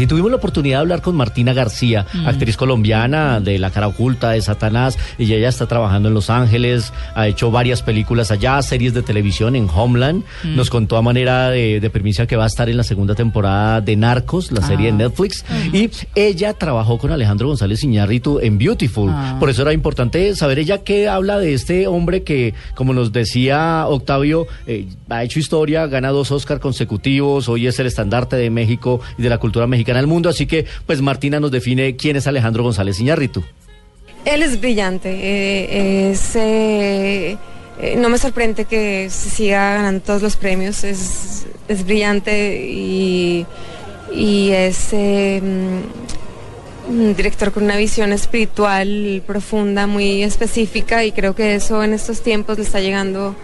Y tuvimos la oportunidad de hablar con Martina García, actriz colombiana de La cara oculta de Satanás. Y ella está trabajando en Los Ángeles, ha hecho varias películas allá, series de televisión en Homeland. Nos contó a manera de, de que va a estar en la segunda temporada de Narcos, la serie de Netflix. Y ella trabajó con Alejandro González Iñárritu en Beautiful. Por eso era importante saber ella qué habla de este hombre que, como nos decía Octavio, eh, ha hecho historia, gana dos Oscar consecutivos, hoy es el estandarte de México y de la cultura mexicana del mundo. Así que, pues Martina nos define quién es Alejandro González Iñárritu. Él es brillante, eh, eh, eh, no me sorprende que se siga ganando todos los premios, es, es brillante y, y es un director con una visión espiritual profunda, muy específica y creo que eso en estos tiempos le está llegando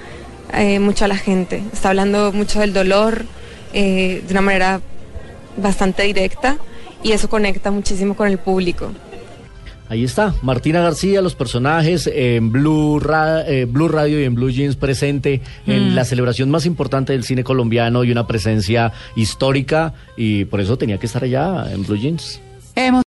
mucho a la gente. Está hablando mucho del dolor de una manera bastante directa y eso conecta muchísimo con el público. Ahí está, Martina García, los personajes en Blue, Ra eh, Blue Radio y en Blue Jeans presente en la celebración más importante del cine colombiano y una presencia histórica y por eso tenía que estar allá en Blue Jeans. Hemos